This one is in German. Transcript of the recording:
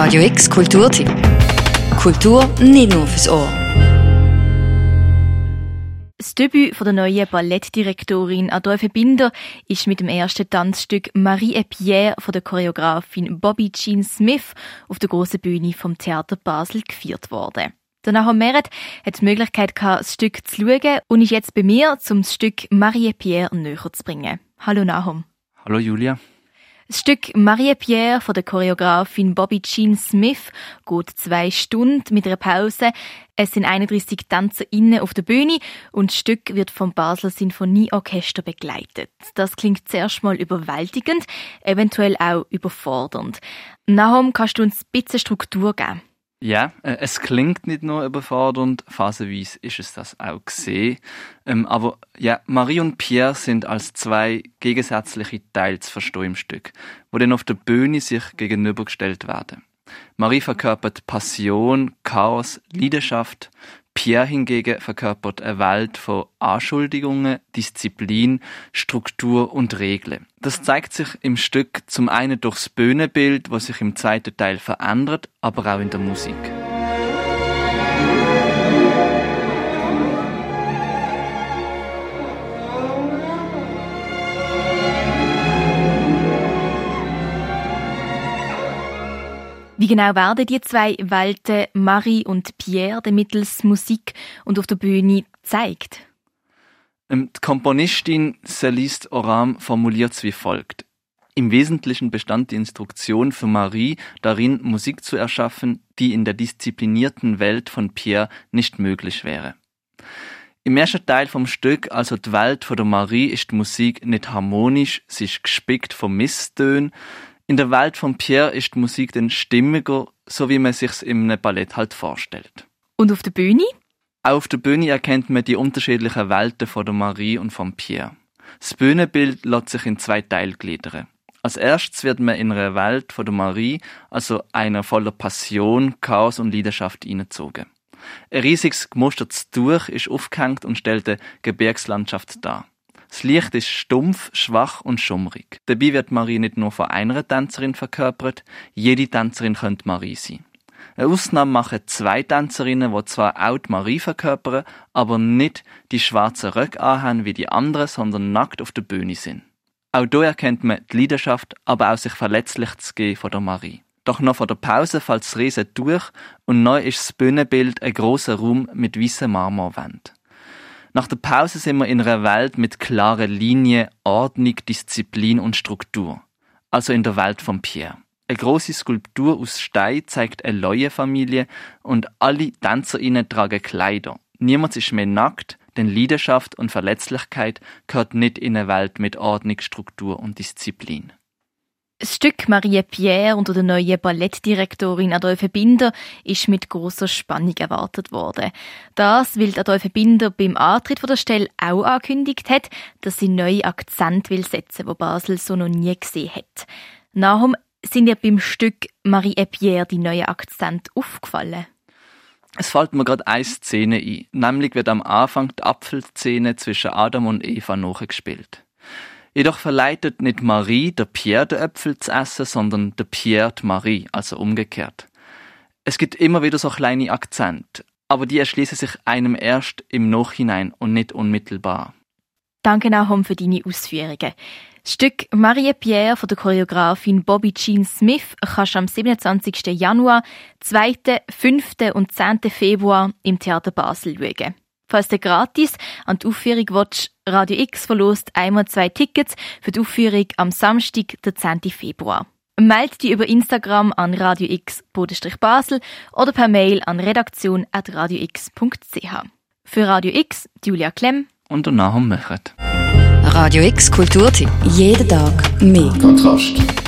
Radio X Kulturtipp. Kultur nicht nur fürs Ohr. Das Debüt von der neuen Ballettdirektorin Adolphe Binder ist mit dem ersten Tanzstück Marie et Pierre von der Choreografin Bobby Jean Smith auf der grossen Bühne vom Theater Basel gefeiert worden. Der Nahum Meret hat die Möglichkeit gehabt, das Stück zu schauen und ist jetzt bei mir, um das Stück Marie et Pierre näher zu bringen. Hallo Nahum. Hallo Julia. Das Stück Marie Pierre von der Choreografin Bobby Jean Smith geht zwei Stunden mit einer Pause. Es sind 31 TänzerInnen auf der Bühne und das Stück wird vom Basler Sinfonieorchester begleitet. Das klingt zuerst mal überwältigend, eventuell auch überfordernd. Nahum, kannst du uns ein bisschen Struktur geben? Ja, äh, es klingt nicht nur überfordernd, phasenweise ist es das auch gesehen. Ähm, aber ja, Marie und Pierre sind als zwei gegensätzliche Teile zu verstehen im Stück, wo dann auf der Bühne sich gegenübergestellt werden. Marie verkörpert Passion, Chaos, Leidenschaft, Pierre hingegen verkörpert eine Welt von Anschuldigungen, Disziplin, Struktur und Regeln. Das zeigt sich im Stück zum einen durchs Bühnenbild, was sich im zweiten Teil verändert, aber auch in der Musik. Wie genau werden die zwei Welten, Marie und Pierre, mittels Musik und auf der Bühne gezeigt? Ähm, die Komponistin Celeste Oram formuliert es wie folgt. Im Wesentlichen bestand die Instruktion für Marie darin, Musik zu erschaffen, die in der disziplinierten Welt von Pierre nicht möglich wäre. Im ersten Teil vom Stück, also die Welt von der Marie, ist die Musik nicht harmonisch, sie ist gespickt von Misstönen, in der Welt von Pierre ist die Musik dann stimmiger, so wie man sich's im Ballett halt vorstellt. Und auf der Bühne? Auch auf der Bühne erkennt man die unterschiedlichen Welten von der Marie und von Pierre. Das Bühnenbild lässt sich in zwei Teile gliedern. Als erstes wird man in eine Welt von der Marie, also einer voller Passion, Chaos und Leidenschaft hineingezogen. Ein riesiges gemustertes Tuch ist aufgehängt und stellt eine Gebirgslandschaft dar. Das Licht ist stumpf, schwach und schummrig. Dabei wird Marie nicht nur von einer Tänzerin verkörpert, jede Tänzerin könnte Marie sein. Eine Ausnahme machen zwei Tänzerinnen, die zwar auch die Marie verkörpern, aber nicht die schwarzen Röcke anhaben wie die anderen, sondern nackt auf der Bühne sind. Auch hier erkennt man die Leidenschaft, aber auch sich verletzlich zu gehen von der Marie. Doch noch vor der Pause fällt das Riesen durch und neu ist das Bühnenbild ein großer Raum mit weißen Marmorwänden. Nach der Pause sind wir in einer Welt mit klaren Linien, Ordnung, Disziplin und Struktur. Also in der Welt von Pierre. Eine große Skulptur aus Stein zeigt eine Leue-Familie und alle TänzerInnen tragen Kleider. Niemand ist mehr nackt, denn Leidenschaft und Verletzlichkeit gehört nicht in eine Welt mit Ordnung, Struktur und Disziplin. Das Stück Marie Pierre unter der neuen Ballettdirektorin Adolphe Binder ist mit großer Spannung erwartet worden. Das, weil Adolphe Binder beim Antritt von der Stelle auch angekündigt hat, dass sie neue Akzent will setzen, wo Basel so noch nie gesehen hat. Nachher sind ihr beim Stück Marie Pierre die neuen Akzente aufgefallen? Es fällt mir gerade eine Szene ein, nämlich wird am Anfang die Apfelszene zwischen Adam und Eva nachgespielt. Jedoch verleitet nicht Marie der Pierre den Äpfel zu essen, sondern der Pierre die Marie, also umgekehrt. Es gibt immer wieder so kleine Akzente, aber die erschließen sich einem erst im Nachhinein und nicht unmittelbar. Danke Nahum für deine Ausführungen. Das Stück Marie Pierre von der Choreografin Bobby Jean Smith kannst du am 27. Januar, 2., 5. und 10. Februar im Theater Basel schauen. Falls du gratis an die Aufführung willst, Radio X verlost einmal zwei Tickets für die Aufführung am Samstag, der 10. Februar. Melde dich über Instagram an Radio X Basel oder per Mail an redaktion.radiox.ch. Für Radio X, Julia Klemm und der Nahum Mechert. Radio X Kulturtipp. Jeden Tag mehr. Kontrast.